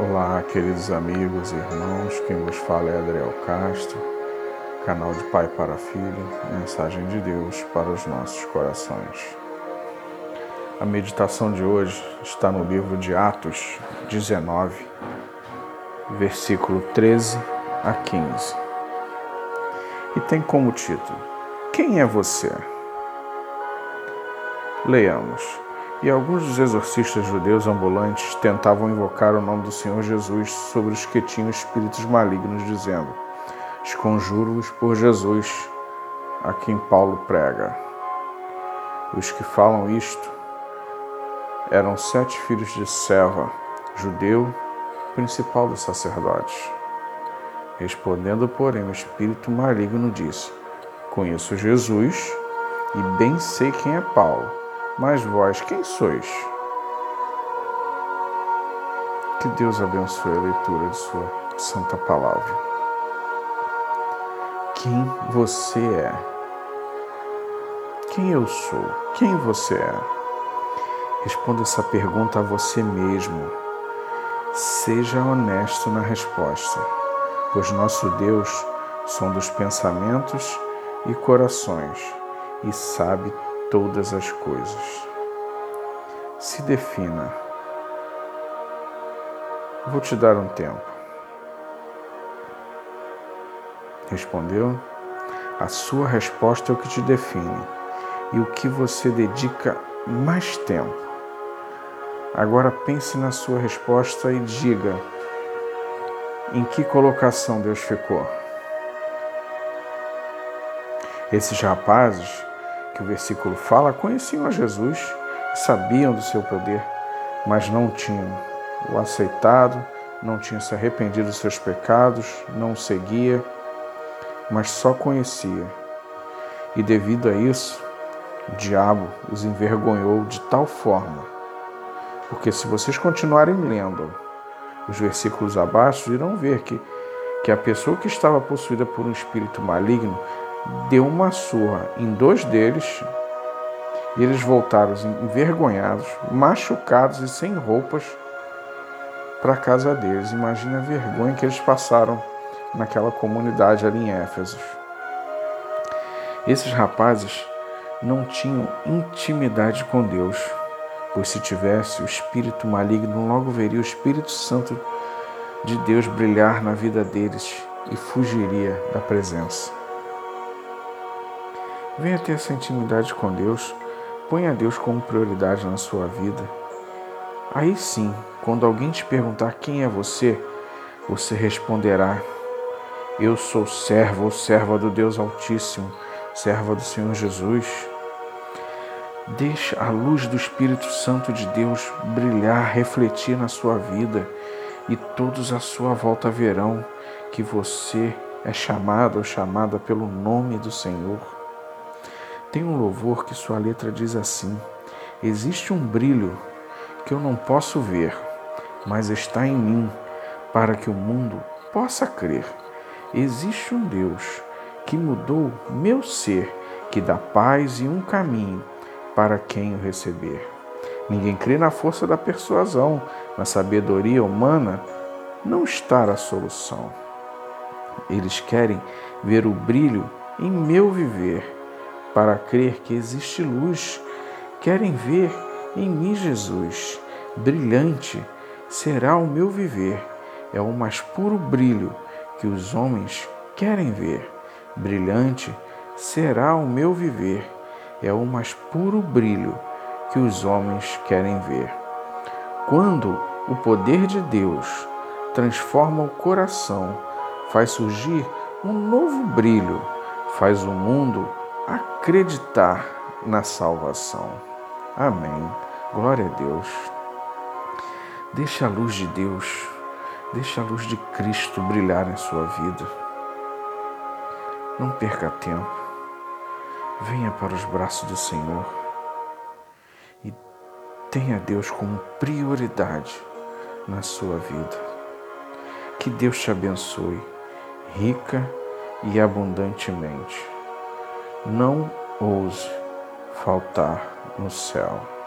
Olá, queridos amigos e irmãos, quem vos fala é Adriel Castro, canal de Pai para Filho, mensagem de Deus para os nossos corações. A meditação de hoje está no livro de Atos 19, versículo 13 a 15. E tem como título: Quem é você? Leiamos. E alguns dos exorcistas judeus ambulantes tentavam invocar o nome do Senhor Jesus sobre os que tinham espíritos malignos, dizendo: Esconjuro-os por Jesus, a quem Paulo prega. Os que falam isto eram sete filhos de Seva, judeu, principal dos sacerdotes. Respondendo, porém, o espírito maligno disse: Conheço Jesus e bem sei quem é Paulo mas vós, quem sois? Que Deus abençoe a leitura de Sua Santa Palavra. Quem você é? Quem eu sou? Quem você é? Responda essa pergunta a você mesmo. Seja honesto na resposta, pois nosso Deus som dos pensamentos e corações e sabe todas as coisas. Se defina. Vou te dar um tempo. Respondeu? A sua resposta é o que te define e o que você dedica mais tempo. Agora pense na sua resposta e diga em que colocação Deus ficou. Esses rapazes que o versículo fala conheciam a Jesus sabiam do seu poder, mas não tinham o aceitado, não tinham se arrependido dos seus pecados, não o seguia, mas só conhecia. E devido a isso, o diabo os envergonhou de tal forma, porque se vocês continuarem lendo os versículos abaixo, irão ver que, que a pessoa que estava possuída por um espírito maligno deu uma surra em dois deles e eles voltaram envergonhados, machucados e sem roupas para a casa deles. Imagina a vergonha que eles passaram naquela comunidade ali em Éfeso. Esses rapazes não tinham intimidade com Deus, pois se tivesse o espírito maligno, logo veria o Espírito Santo de Deus brilhar na vida deles e fugiria da presença. Venha ter essa intimidade com Deus, ponha Deus como prioridade na sua vida. Aí sim, quando alguém te perguntar quem é você, você responderá: Eu sou servo ou serva do Deus Altíssimo, serva do Senhor Jesus. Deixe a luz do Espírito Santo de Deus brilhar, refletir na sua vida, e todos à sua volta verão que você é chamado ou chamada pelo nome do Senhor. Tem um louvor que sua letra diz assim: Existe um brilho que eu não posso ver, mas está em mim, para que o mundo possa crer. Existe um Deus que mudou meu ser, que dá paz e um caminho para quem o receber. Ninguém crê na força da persuasão, na sabedoria humana não está a solução. Eles querem ver o brilho em meu viver para crer que existe luz, querem ver em mim Jesus. Brilhante será o meu viver, é o mais puro brilho que os homens querem ver. Brilhante será o meu viver, é o mais puro brilho que os homens querem ver. Quando o poder de Deus transforma o coração, faz surgir um novo brilho, faz o mundo acreditar na salvação. Amém. Glória a Deus. Deixe a luz de Deus, deixe a luz de Cristo brilhar em sua vida. Não perca tempo. Venha para os braços do Senhor e tenha Deus como prioridade na sua vida. Que Deus te abençoe rica e abundantemente não ouse faltar no céu.